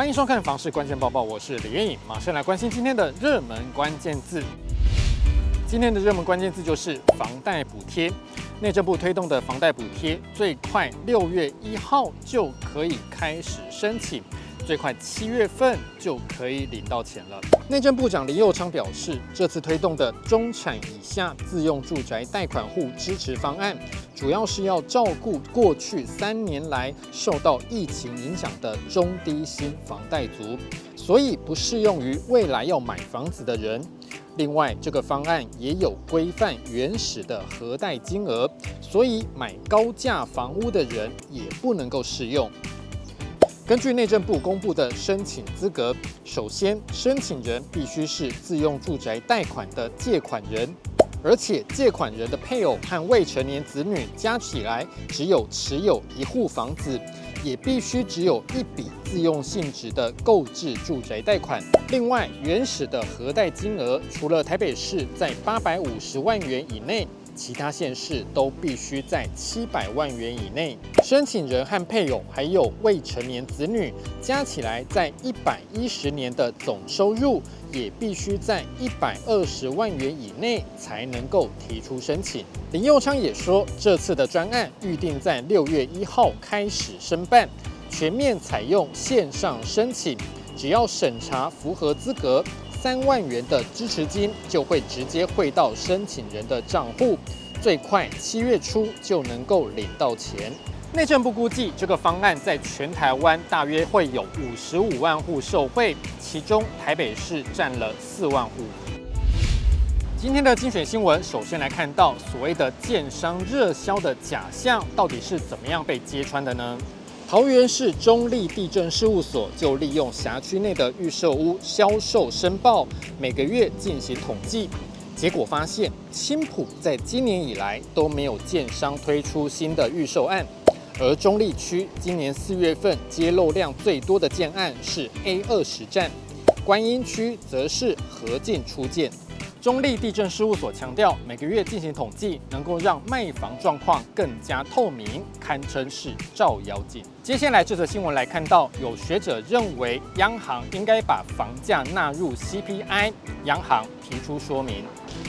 欢迎收看《房市关键报报》，我是李彦颖，马上来关心今天的热门关键字。今天的热门关键字就是房贷补贴。内政部推动的房贷补贴，最快六月一号就可以开始申请。最快七月份就可以领到钱了。内政部长林右昌表示，这次推动的中产以下自用住宅贷款户支持方案，主要是要照顾过去三年来受到疫情影响的中低薪房贷族，所以不适用于未来要买房子的人。另外，这个方案也有规范原始的核贷金额，所以买高价房屋的人也不能够适用。根据内政部公布的申请资格，首先申请人必须是自用住宅贷款的借款人，而且借款人的配偶和未成年子女加起来只有持有一户房子，也必须只有一笔自用性质的购置住宅贷款。另外，原始的核贷金额除了台北市在八百五十万元以内。其他县市都必须在七百万元以内，申请人和配偶还有未成年子女加起来在一百一十年的总收入也必须在一百二十万元以内才能够提出申请。林佑昌也说，这次的专案预定在六月一号开始申办，全面采用线上申请，只要审查符合资格。三万元的支持金就会直接汇到申请人的账户，最快七月初就能够领到钱。内政部估计，这个方案在全台湾大约会有五十五万户受惠，其中台北市占了四万户。今天的精选新闻，首先来看到所谓的建商热销的假象，到底是怎么样被揭穿的呢？桃园市中立地震事务所就利用辖区内的预售屋销售申报，每个月进行统计，结果发现青埔在今年以来都没有建商推出新的预售案，而中立区今年四月份揭露量最多的建案是 A 二十站，观音区则是合进出建。中立地政事务所强调，每个月进行统计，能够让卖房状况更加透明，堪称是照妖镜。接下来这则新闻来看到，有学者认为央行应该把房价纳入 CPI，央行提出说明。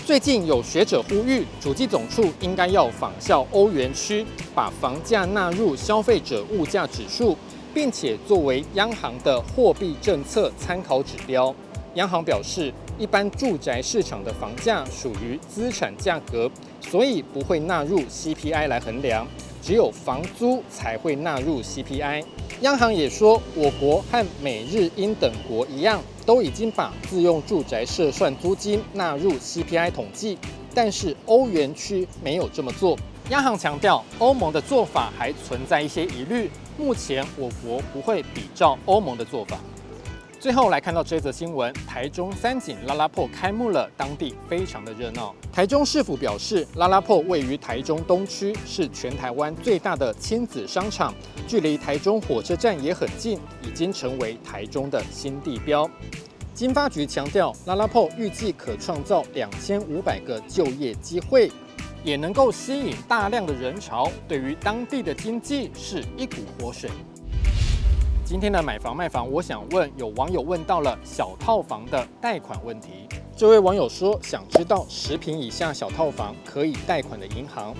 最近有学者呼吁，主计总处应该要仿效欧元区，把房价纳入消费者物价指数，并且作为央行的货币政策参考指标。央行表示，一般住宅市场的房价属于资产价格，所以不会纳入 CPI 来衡量，只有房租才会纳入 CPI。央行也说，我国和美日英等国一样，都已经把自用住宅设算租金纳入 CPI 统计，但是欧元区没有这么做。央行强调，欧盟的做法还存在一些疑虑，目前我国不会比照欧盟的做法。最后来看到这则新闻，台中三井拉拉破开幕了，当地非常的热闹。台中市府表示拉拉破位于台中东区，是全台湾最大的亲子商场，距离台中火车站也很近，已经成为台中的新地标。经发局强调拉拉破预计可创造两千五百个就业机会，也能够吸引大量的人潮，对于当地的经济是一股活水。今天的买房卖房，我想问，有网友问到了小套房的贷款问题。这位网友说，想知道十平以下小套房可以贷款的银行。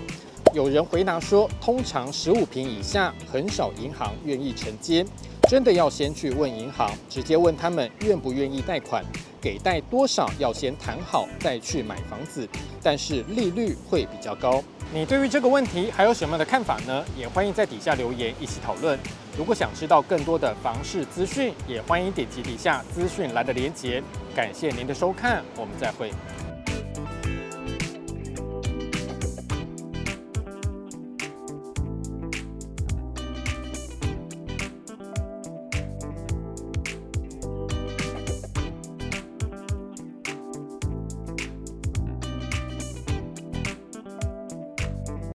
有人回答说，通常十五平以下很少银行愿意承接，真的要先去问银行，直接问他们愿不愿意贷款，给贷多少要先谈好再去买房子，但是利率会比较高。你对于这个问题还有什么样的看法呢？也欢迎在底下留言一起讨论。如果想知道更多的房市资讯，也欢迎点击底下资讯栏的连结。感谢您的收看，我们再会。